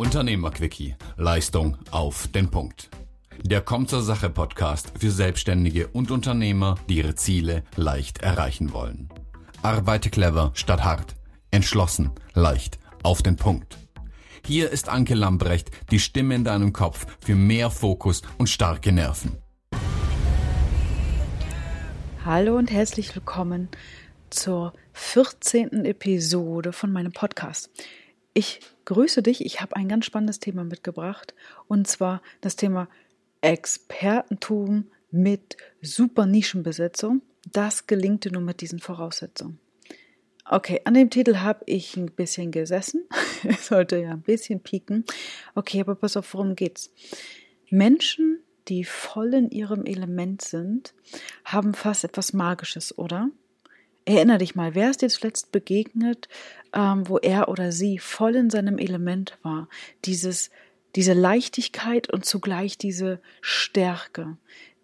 Unternehmerquickie. Leistung auf den Punkt. Der Kommt zur Sache Podcast für Selbstständige und Unternehmer, die ihre Ziele leicht erreichen wollen. Arbeite clever statt hart. Entschlossen, leicht, auf den Punkt. Hier ist Anke Lambrecht, die Stimme in deinem Kopf für mehr Fokus und starke Nerven. Hallo und herzlich willkommen zur 14. Episode von meinem Podcast. Ich grüße dich. Ich habe ein ganz spannendes Thema mitgebracht und zwar das Thema Expertentum mit super Nischenbesetzung. Das gelingt dir nur mit diesen Voraussetzungen. Okay, an dem Titel habe ich ein bisschen gesessen. Sollte ja ein bisschen pieken. Okay, aber pass auf, worum geht's? Menschen, die voll in ihrem Element sind, haben fast etwas Magisches, oder? Erinner dich mal, wer ist dir zuletzt begegnet, ähm, wo er oder sie voll in seinem Element war? Dieses, diese Leichtigkeit und zugleich diese Stärke.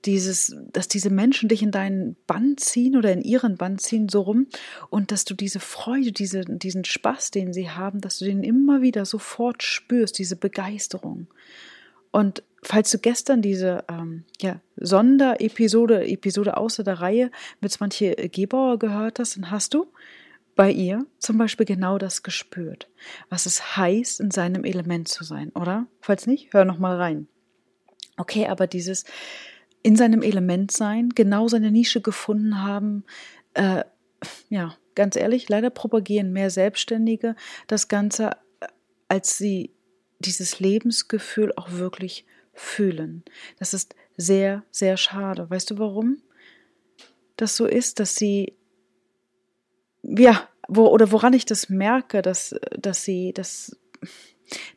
Dieses, dass diese Menschen dich in deinen Bann ziehen oder in ihren Bann ziehen, so rum, und dass du diese Freude, diese, diesen Spaß, den sie haben, dass du den immer wieder sofort spürst, diese Begeisterung. Und falls du gestern diese ähm, ja, Sonderepisode, Episode außer der Reihe mit Swantje Gebauer gehört hast, dann hast du bei ihr zum Beispiel genau das gespürt, was es heißt, in seinem Element zu sein, oder? Falls nicht, hör noch mal rein. Okay, aber dieses in seinem Element sein, genau seine Nische gefunden haben, äh, ja, ganz ehrlich, leider propagieren mehr Selbstständige das Ganze, äh, als sie dieses Lebensgefühl auch wirklich fühlen. Das ist sehr, sehr schade. Weißt du warum? Das so ist, dass sie, ja, wo, oder woran ich das merke, dass, dass sie das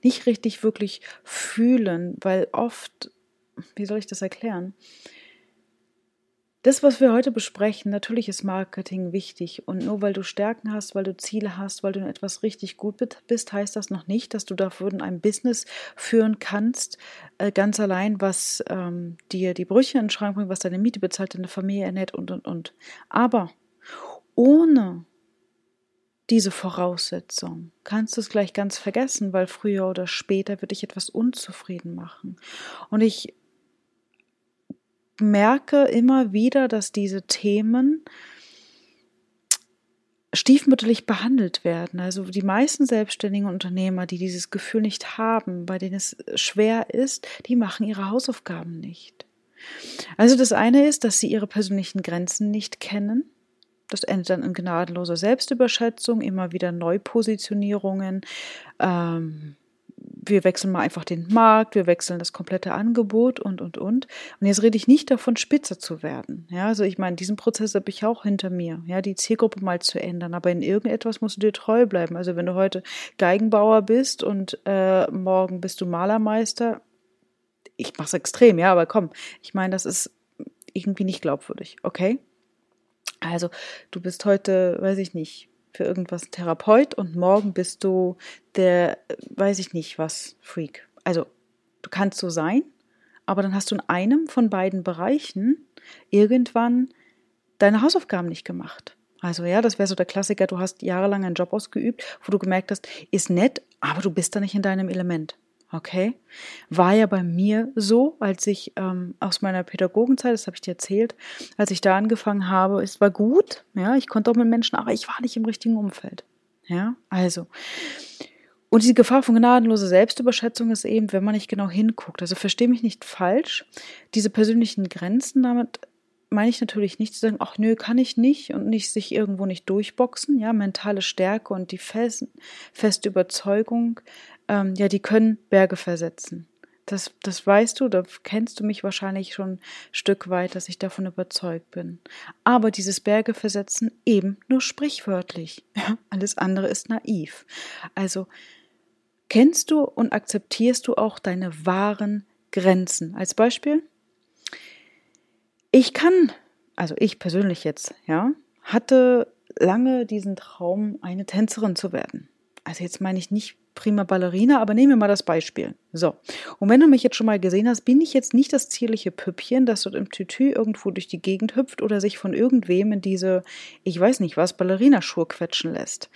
nicht richtig wirklich fühlen, weil oft, wie soll ich das erklären? Das, was wir heute besprechen, natürlich ist Marketing wichtig. Und nur weil du Stärken hast, weil du Ziele hast, weil du in etwas richtig gut bist, heißt das noch nicht, dass du dafür in einem Business führen kannst, äh, ganz allein, was ähm, dir die Brüche in den Schrank bringt, was deine Miete bezahlt, deine Familie ernährt und, und, und. Aber ohne diese Voraussetzung kannst du es gleich ganz vergessen, weil früher oder später wird dich etwas unzufrieden machen. Und ich merke immer wieder, dass diese Themen stiefmütterlich behandelt werden. Also die meisten selbstständigen Unternehmer, die dieses Gefühl nicht haben, bei denen es schwer ist, die machen ihre Hausaufgaben nicht. Also das eine ist, dass sie ihre persönlichen Grenzen nicht kennen. Das endet dann in gnadenloser Selbstüberschätzung, immer wieder Neupositionierungen, ähm, wir wechseln mal einfach den Markt, wir wechseln das komplette Angebot und, und, und. Und jetzt rede ich nicht davon, spitzer zu werden. Ja, also ich meine, diesen Prozess habe ich auch hinter mir, ja, die Zielgruppe mal zu ändern. Aber in irgendetwas musst du dir treu bleiben. Also wenn du heute Geigenbauer bist und äh, morgen bist du Malermeister, ich mache es extrem, ja, aber komm, ich meine, das ist irgendwie nicht glaubwürdig, okay? Also, du bist heute, weiß ich nicht, für irgendwas Therapeut und morgen bist du der, weiß ich nicht was, Freak. Also, du kannst so sein, aber dann hast du in einem von beiden Bereichen irgendwann deine Hausaufgaben nicht gemacht. Also ja, das wäre so der Klassiker, du hast jahrelang einen Job ausgeübt, wo du gemerkt hast, ist nett, aber du bist da nicht in deinem Element. Okay? War ja bei mir so, als ich ähm, aus meiner Pädagogenzeit, das habe ich dir erzählt, als ich da angefangen habe, es war gut, ja, ich konnte auch mit Menschen, aber ich war nicht im richtigen Umfeld. Ja, also. Und diese Gefahr von gnadenloser Selbstüberschätzung ist eben, wenn man nicht genau hinguckt. Also verstehe mich nicht falsch. Diese persönlichen Grenzen, damit meine ich natürlich nicht zu sagen, ach nö, kann ich nicht und nicht sich irgendwo nicht durchboxen. Ja, mentale Stärke und die fest, feste Überzeugung, ähm, ja, die können Berge versetzen. Das, das weißt du, da kennst du mich wahrscheinlich schon ein Stück weit, dass ich davon überzeugt bin. Aber dieses Berge versetzen eben nur sprichwörtlich. Ja, alles andere ist naiv. Also kennst du und akzeptierst du auch deine wahren Grenzen. Als Beispiel, ich kann, also ich persönlich jetzt, ja, hatte lange diesen Traum, eine Tänzerin zu werden. Also jetzt meine ich nicht prima Ballerina, aber nehmen wir mal das Beispiel. So. Und wenn du mich jetzt schon mal gesehen hast, bin ich jetzt nicht das zierliche Püppchen, das dort im Tütü irgendwo durch die Gegend hüpft oder sich von irgendwem in diese, ich weiß nicht was, Ballerinaschur quetschen lässt.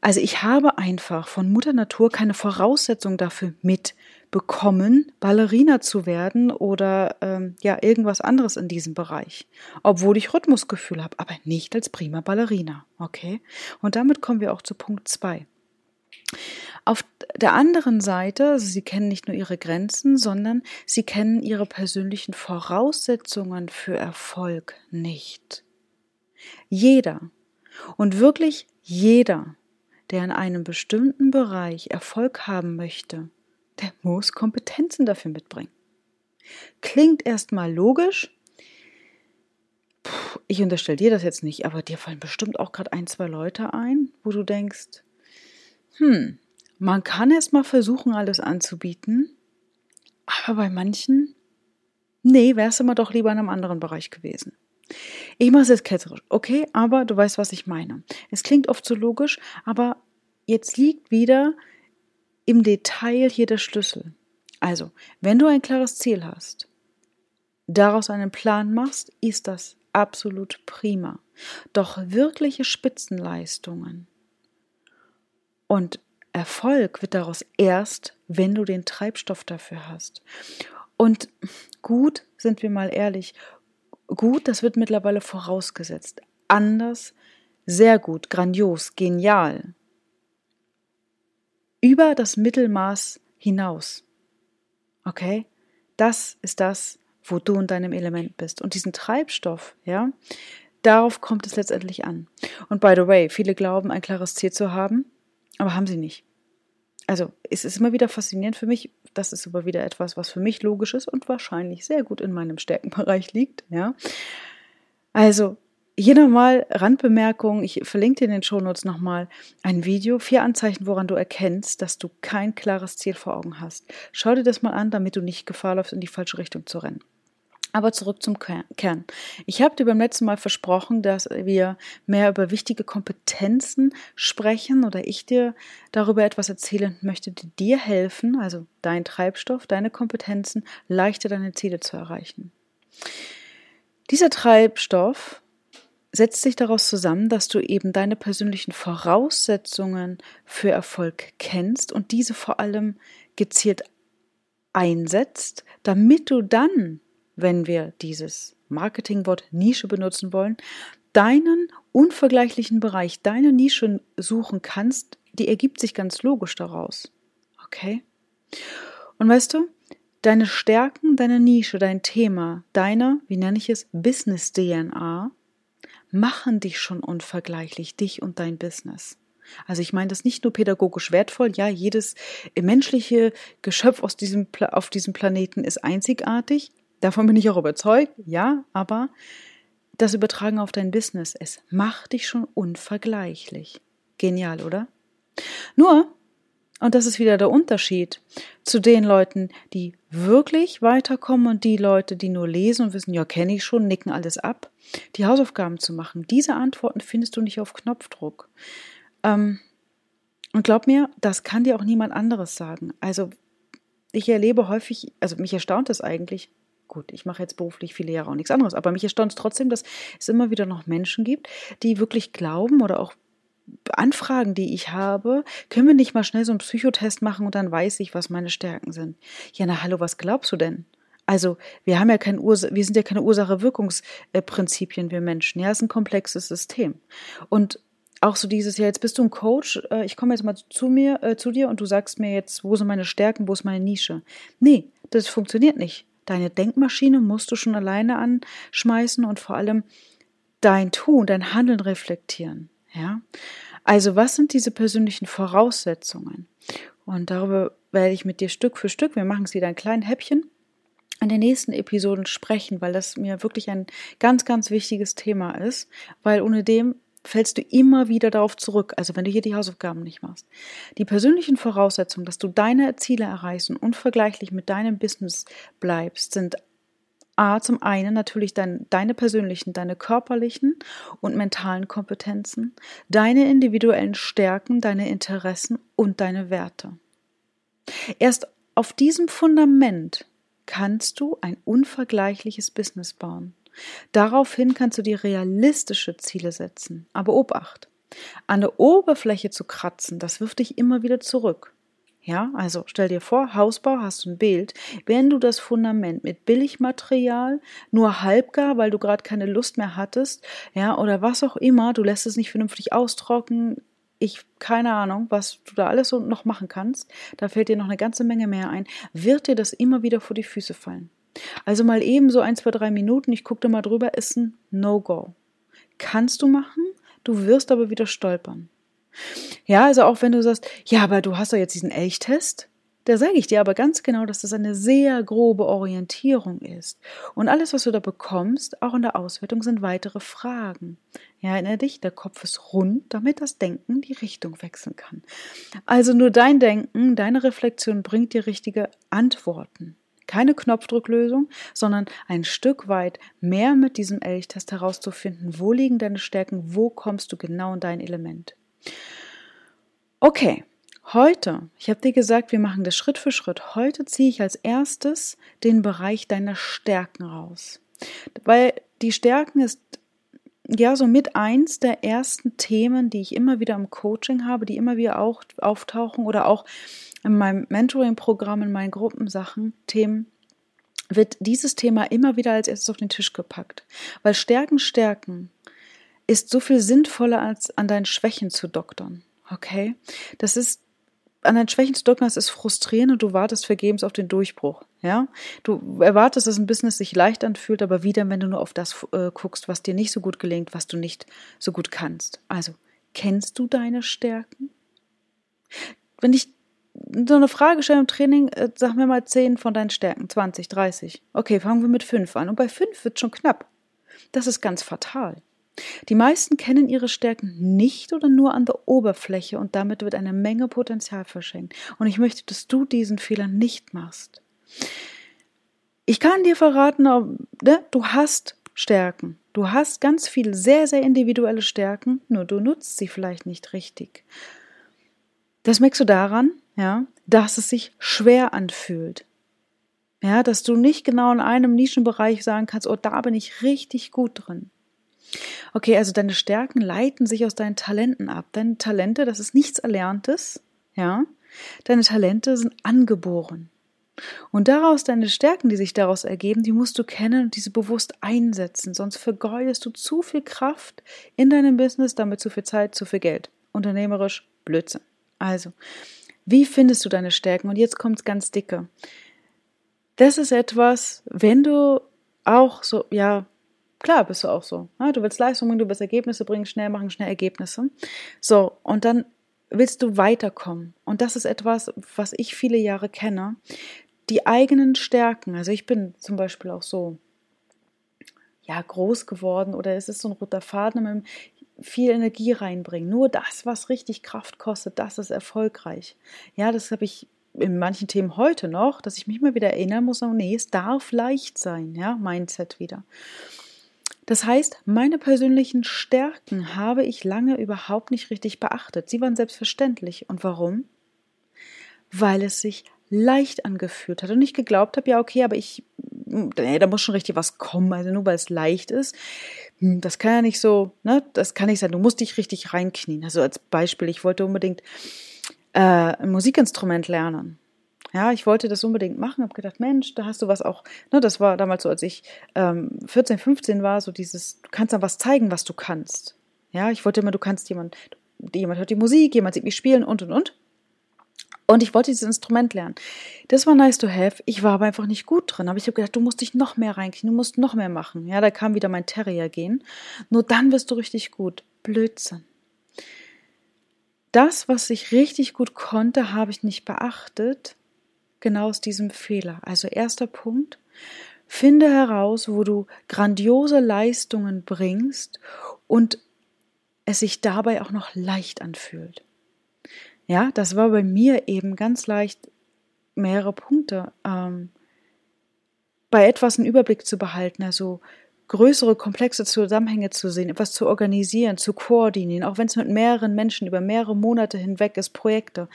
Also ich habe einfach von Mutter Natur keine Voraussetzung dafür mitbekommen, Ballerina zu werden oder ähm, ja irgendwas anderes in diesem Bereich, obwohl ich Rhythmusgefühl habe, aber nicht als prima Ballerina, okay? Und damit kommen wir auch zu Punkt zwei. Auf der anderen Seite, also sie kennen nicht nur ihre Grenzen, sondern sie kennen ihre persönlichen Voraussetzungen für Erfolg nicht. Jeder und wirklich jeder der in einem bestimmten Bereich Erfolg haben möchte, der muss Kompetenzen dafür mitbringen. Klingt erstmal logisch. Puh, ich unterstelle dir das jetzt nicht, aber dir fallen bestimmt auch gerade ein, zwei Leute ein, wo du denkst, hm, man kann erstmal versuchen, alles anzubieten, aber bei manchen, nee, wärst du mal doch lieber in einem anderen Bereich gewesen. Ich mache es jetzt ketzerisch, okay, aber du weißt, was ich meine. Es klingt oft so logisch, aber jetzt liegt wieder im Detail hier der Schlüssel. Also, wenn du ein klares Ziel hast, daraus einen Plan machst, ist das absolut prima. Doch wirkliche Spitzenleistungen und Erfolg wird daraus erst, wenn du den Treibstoff dafür hast. Und gut, sind wir mal ehrlich, Gut, das wird mittlerweile vorausgesetzt. Anders, sehr gut, grandios, genial. Über das Mittelmaß hinaus. Okay? Das ist das, wo du in deinem Element bist. Und diesen Treibstoff, ja, darauf kommt es letztendlich an. Und by the way, viele glauben, ein klares Ziel zu haben, aber haben sie nicht. Also, es ist immer wieder faszinierend für mich, das ist aber wieder etwas, was für mich logisch ist und wahrscheinlich sehr gut in meinem Stärkenbereich liegt. Ja. Also hier nochmal Randbemerkung, ich verlinke dir in den Shownotes nochmal ein Video, vier Anzeichen, woran du erkennst, dass du kein klares Ziel vor Augen hast. Schau dir das mal an, damit du nicht Gefahr läufst, in die falsche Richtung zu rennen. Aber zurück zum Kern. Ich habe dir beim letzten Mal versprochen, dass wir mehr über wichtige Kompetenzen sprechen oder ich dir darüber etwas erzählen möchte, die dir helfen, also dein Treibstoff, deine Kompetenzen, leichter deine Ziele zu erreichen. Dieser Treibstoff setzt sich daraus zusammen, dass du eben deine persönlichen Voraussetzungen für Erfolg kennst und diese vor allem gezielt einsetzt, damit du dann wenn wir dieses Marketingwort Nische benutzen wollen, deinen unvergleichlichen Bereich, deine Nische suchen kannst, die ergibt sich ganz logisch daraus. Okay? Und weißt du, deine Stärken, deine Nische, dein Thema, deine, wie nenne ich es, Business-DNA, machen dich schon unvergleichlich, dich und dein Business. Also ich meine das nicht nur pädagogisch wertvoll, ja, jedes menschliche Geschöpf aus diesem, auf diesem Planeten ist einzigartig, Davon bin ich auch überzeugt, ja, aber das Übertragen auf dein Business, es macht dich schon unvergleichlich. Genial, oder? Nur, und das ist wieder der Unterschied zu den Leuten, die wirklich weiterkommen und die Leute, die nur lesen und wissen, ja, kenne ich schon, nicken alles ab, die Hausaufgaben zu machen. Diese Antworten findest du nicht auf Knopfdruck. Ähm, und glaub mir, das kann dir auch niemand anderes sagen. Also, ich erlebe häufig, also mich erstaunt es eigentlich, gut, ich mache jetzt beruflich viele Jahre auch nichts anderes, aber mich erstaunt es trotzdem, dass es immer wieder noch Menschen gibt, die wirklich glauben oder auch Anfragen, die ich habe, können wir nicht mal schnell so einen Psychotest machen und dann weiß ich, was meine Stärken sind. Ja, na hallo, was glaubst du denn? Also, wir haben ja kein Urs wir sind ja keine Ursache-Wirkungsprinzipien, wir Menschen. Ja, es ist ein komplexes System. Und auch so dieses, ja, jetzt bist du ein Coach, äh, ich komme jetzt mal zu mir, äh, zu dir und du sagst mir jetzt, wo sind meine Stärken, wo ist meine Nische? Nee, das funktioniert nicht. Deine Denkmaschine musst du schon alleine anschmeißen und vor allem dein Tun, dein Handeln reflektieren. Ja? Also, was sind diese persönlichen Voraussetzungen? Und darüber werde ich mit dir Stück für Stück, wir machen es wieder ein kleines Häppchen, in den nächsten Episoden sprechen, weil das mir wirklich ein ganz, ganz wichtiges Thema ist, weil ohne dem fällst du immer wieder darauf zurück, also wenn du hier die Hausaufgaben nicht machst. Die persönlichen Voraussetzungen, dass du deine Ziele erreichst und unvergleichlich mit deinem Business bleibst, sind A, zum einen natürlich dein, deine persönlichen, deine körperlichen und mentalen Kompetenzen, deine individuellen Stärken, deine Interessen und deine Werte. Erst auf diesem Fundament kannst du ein unvergleichliches Business bauen. Daraufhin kannst du dir realistische Ziele setzen. Aber Obacht, An der Oberfläche zu kratzen, das wirft dich immer wieder zurück. Ja, also stell dir vor, Hausbau hast du ein Bild. Wenn du das Fundament mit Billigmaterial nur halbgar, weil du gerade keine Lust mehr hattest, ja, oder was auch immer, du lässt es nicht vernünftig austrocknen, ich keine Ahnung, was du da alles so noch machen kannst, da fällt dir noch eine ganze Menge mehr ein, wird dir das immer wieder vor die Füße fallen. Also mal eben so ein, zwei, drei Minuten, ich gucke da mal drüber, ist ein No-Go. Kannst du machen, du wirst aber wieder stolpern. Ja, also auch wenn du sagst, ja, aber du hast doch jetzt diesen Elchtest, da sage ich dir aber ganz genau, dass das eine sehr grobe Orientierung ist. Und alles, was du da bekommst, auch in der Auswertung, sind weitere Fragen. Ja, erinnere dich, der Kopf ist rund, damit das Denken die Richtung wechseln kann. Also nur dein Denken, deine Reflexion bringt dir richtige Antworten. Keine Knopfdrucklösung, sondern ein Stück weit mehr mit diesem Elchtest herauszufinden, wo liegen deine Stärken, wo kommst du genau in dein Element. Okay, heute, ich habe dir gesagt, wir machen das Schritt für Schritt. Heute ziehe ich als erstes den Bereich deiner Stärken raus. Weil die Stärken ist ja so mit eins der ersten Themen, die ich immer wieder im Coaching habe, die immer wieder auch auftauchen oder auch in meinem Mentoring-Programm, in meinen Gruppensachen, Themen, wird dieses Thema immer wieder als erstes auf den Tisch gepackt. Weil Stärken, Stärken ist so viel sinnvoller, als an deinen Schwächen zu doktern. Okay? Das ist, an deinen Schwächen zu doktern, das ist frustrierend und du wartest vergebens auf den Durchbruch. Ja? Du erwartest, dass ein Business sich leicht anfühlt, aber wieder, wenn du nur auf das äh, guckst, was dir nicht so gut gelingt, was du nicht so gut kannst. Also, kennst du deine Stärken? Wenn ich so eine Frage stelle im Training, äh, sag mir mal 10 von deinen Stärken, 20, 30. Okay, fangen wir mit 5 an. Und bei 5 wird schon knapp. Das ist ganz fatal. Die meisten kennen ihre Stärken nicht oder nur an der Oberfläche und damit wird eine Menge Potenzial verschenkt. Und ich möchte, dass du diesen Fehler nicht machst. Ich kann dir verraten, ne, du hast Stärken. Du hast ganz viele sehr, sehr individuelle Stärken, nur du nutzt sie vielleicht nicht richtig. Das merkst du daran, ja, dass es sich schwer anfühlt. Ja, dass du nicht genau in einem Nischenbereich sagen kannst, oh, da bin ich richtig gut drin. Okay, also deine Stärken leiten sich aus deinen Talenten ab. Deine Talente, das ist nichts Erlerntes, ja. Deine Talente sind angeboren. Und daraus deine Stärken, die sich daraus ergeben, die musst du kennen und diese bewusst einsetzen. Sonst vergeudest du zu viel Kraft in deinem Business, damit zu viel Zeit, zu viel Geld. Unternehmerisch Blödsinn. Also, wie findest du deine Stärken? Und jetzt kommt's ganz dicke. Das ist etwas, wenn du auch so, ja, Klar, bist du auch so. Ja, du willst Leistung bringen, du willst Ergebnisse bringen, schnell machen, schnell Ergebnisse. So, und dann willst du weiterkommen. Und das ist etwas, was ich viele Jahre kenne. Die eigenen Stärken. Also ich bin zum Beispiel auch so, ja, groß geworden oder es ist so ein roter Faden, mit viel Energie reinbringen. Nur das, was richtig Kraft kostet, das ist erfolgreich. Ja, das habe ich in manchen Themen heute noch, dass ich mich mal wieder erinnern muss, oh nee, es darf leicht sein, ja, Mindset wieder. Das heißt, meine persönlichen Stärken habe ich lange überhaupt nicht richtig beachtet. Sie waren selbstverständlich. Und warum? Weil es sich leicht angefühlt hat und ich geglaubt habe, ja, okay, aber ich, nee, da muss schon richtig was kommen, also nur weil es leicht ist. Hm, das kann ja nicht so, ne, das kann nicht sein, du musst dich richtig reinknien. Also als Beispiel, ich wollte unbedingt äh, ein Musikinstrument lernen. Ja, ich wollte das unbedingt machen, habe gedacht, Mensch, da hast du was auch, ne, das war damals so, als ich ähm, 14, 15 war, so dieses, du kannst dann was zeigen, was du kannst. Ja, ich wollte immer, du kannst jemand, jemand hört die Musik, jemand sieht mich spielen und und und. Und ich wollte dieses Instrument lernen. Das war nice to have. Ich war aber einfach nicht gut drin. Aber ich habe gedacht, du musst dich noch mehr reinkriegen, du musst noch mehr machen. Ja, da kam wieder mein Terrier gehen. Nur dann wirst du richtig gut. Blödsinn. Das, was ich richtig gut konnte, habe ich nicht beachtet genau aus diesem Fehler. Also erster Punkt, finde heraus, wo du grandiose Leistungen bringst und es sich dabei auch noch leicht anfühlt. Ja, das war bei mir eben ganz leicht mehrere Punkte. Ähm, bei etwas einen Überblick zu behalten, also größere, komplexe Zusammenhänge zu sehen, etwas zu organisieren, zu koordinieren, auch wenn es mit mehreren Menschen über mehrere Monate hinweg ist, Projekte.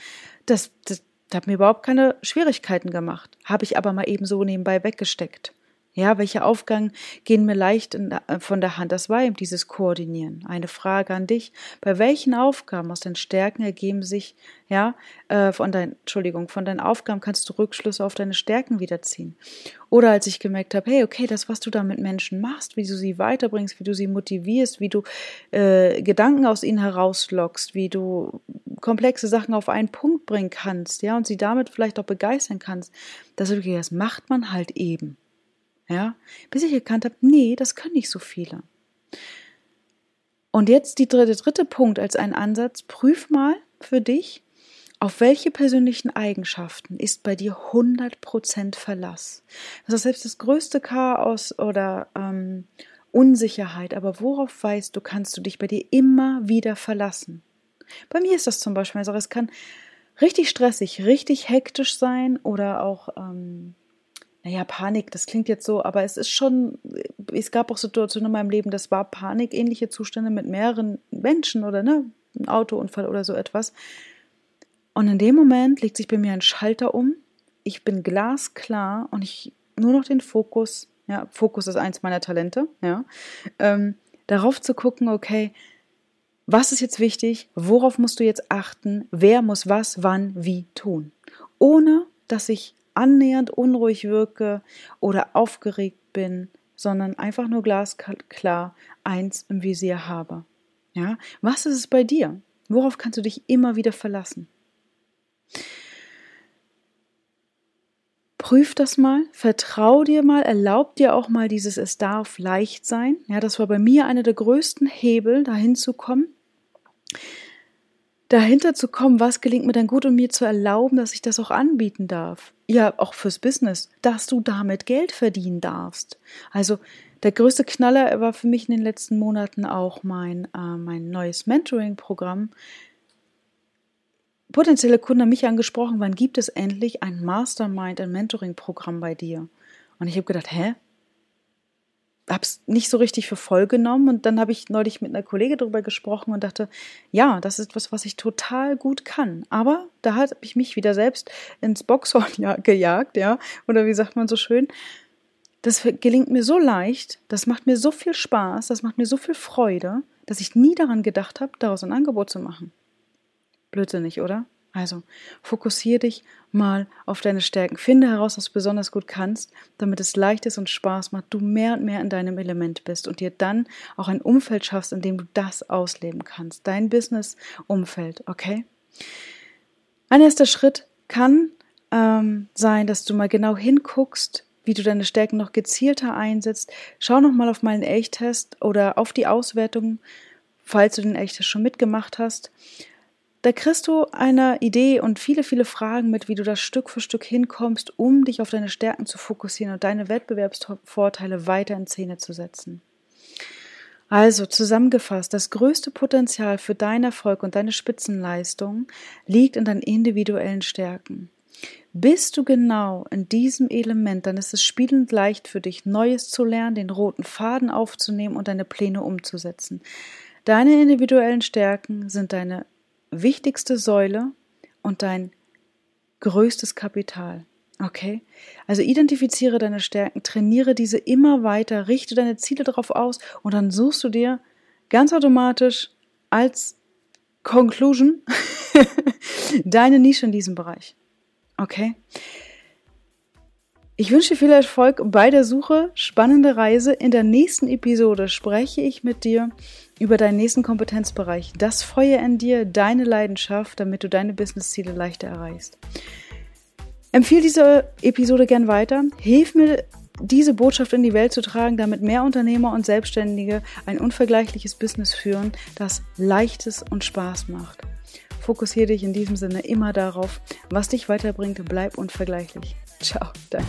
Das, das, das hat mir überhaupt keine Schwierigkeiten gemacht, habe ich aber mal eben so nebenbei weggesteckt. Ja, welche Aufgaben gehen mir leicht äh, von der Hand? Das war eben dieses Koordinieren. Eine Frage an dich. Bei welchen Aufgaben aus den Stärken ergeben sich, ja, äh, von deinen, Entschuldigung, von deinen Aufgaben kannst du Rückschlüsse auf deine Stärken wiederziehen. Oder als ich gemerkt habe, hey, okay, das, was du da mit Menschen machst, wie du sie weiterbringst, wie du sie motivierst, wie du äh, Gedanken aus ihnen herauslockst, wie du komplexe Sachen auf einen Punkt bringen kannst, ja, und sie damit vielleicht auch begeistern kannst, das, das macht man halt eben. Ja, bis ich erkannt habe, nee, das können nicht so viele. Und jetzt die dritte, dritte Punkt als ein Ansatz, prüf mal für dich, auf welche persönlichen Eigenschaften ist bei dir 100% Verlass? Das ist selbst das größte Chaos oder ähm, Unsicherheit, aber worauf weißt du, kannst du dich bei dir immer wieder verlassen? Bei mir ist das zum Beispiel, also es kann richtig stressig, richtig hektisch sein oder auch ähm, naja, Panik, das klingt jetzt so, aber es ist schon, es gab auch Situationen in meinem Leben, das war panikähnliche Zustände mit mehreren Menschen oder ne, ein Autounfall oder so etwas. Und in dem Moment legt sich bei mir ein Schalter um. Ich bin glasklar und ich nur noch den Fokus, ja, Fokus ist eins meiner Talente, ja, ähm, darauf zu gucken, okay, was ist jetzt wichtig? Worauf musst du jetzt achten? Wer muss was, wann, wie tun? Ohne dass ich annähernd unruhig wirke oder aufgeregt bin, sondern einfach nur glasklar eins im Visier habe. Ja, was ist es bei dir? Worauf kannst du dich immer wieder verlassen? Prüf das mal, vertrau dir mal, erlaub dir auch mal dieses Es darf leicht sein. Ja, das war bei mir einer der größten Hebel, dahin zu kommen dahinter zu kommen, was gelingt mir denn gut und mir zu erlauben, dass ich das auch anbieten darf. Ja, auch fürs Business, dass du damit Geld verdienen darfst. Also der größte Knaller war für mich in den letzten Monaten auch mein, äh, mein neues Mentoring-Programm. Potenzielle Kunden haben mich angesprochen, wann gibt es endlich ein Mastermind, ein Mentoring-Programm bei dir? Und ich habe gedacht, hä? Habe es nicht so richtig für voll genommen und dann habe ich neulich mit einer Kollegin darüber gesprochen und dachte, ja, das ist was, was ich total gut kann. Aber da habe ich mich wieder selbst ins Boxhorn gejagt, ja, oder wie sagt man so schön. Das gelingt mir so leicht, das macht mir so viel Spaß, das macht mir so viel Freude, dass ich nie daran gedacht habe, daraus ein Angebot zu machen. Blödsinnig, oder? Also fokussiere dich mal auf deine Stärken. Finde heraus, was du besonders gut kannst, damit es leicht ist und Spaß macht, du mehr und mehr in deinem Element bist und dir dann auch ein Umfeld schaffst, in dem du das ausleben kannst. Dein Business-Umfeld, okay? Ein erster Schritt kann ähm, sein, dass du mal genau hinguckst, wie du deine Stärken noch gezielter einsetzt. Schau noch mal auf meinen Elchtest oder auf die Auswertung, falls du den Elchtest schon mitgemacht hast da kriegst du eine Idee und viele, viele Fragen mit, wie du das Stück für Stück hinkommst, um dich auf deine Stärken zu fokussieren und deine Wettbewerbsvorteile weiter in Szene zu setzen. Also zusammengefasst, das größte Potenzial für deinen Erfolg und deine Spitzenleistung liegt in deinen individuellen Stärken. Bist du genau in diesem Element, dann ist es spielend leicht für dich, Neues zu lernen, den roten Faden aufzunehmen und deine Pläne umzusetzen. Deine individuellen Stärken sind deine wichtigste Säule und dein größtes Kapital. Okay? Also identifiziere deine Stärken, trainiere diese immer weiter, richte deine Ziele darauf aus und dann suchst du dir ganz automatisch als Conclusion deine Nische in diesem Bereich. Okay? Ich wünsche dir viel Erfolg bei der Suche, spannende Reise. In der nächsten Episode spreche ich mit dir über deinen nächsten Kompetenzbereich, das Feuer in dir, deine Leidenschaft, damit du deine Businessziele leichter erreichst. Empfehle diese Episode gern weiter. Hilf mir, diese Botschaft in die Welt zu tragen, damit mehr Unternehmer und Selbstständige ein unvergleichliches Business führen, das leichtes und Spaß macht. Fokussiere dich in diesem Sinne immer darauf, was dich weiterbringt. Bleib unvergleichlich. Ciao, deine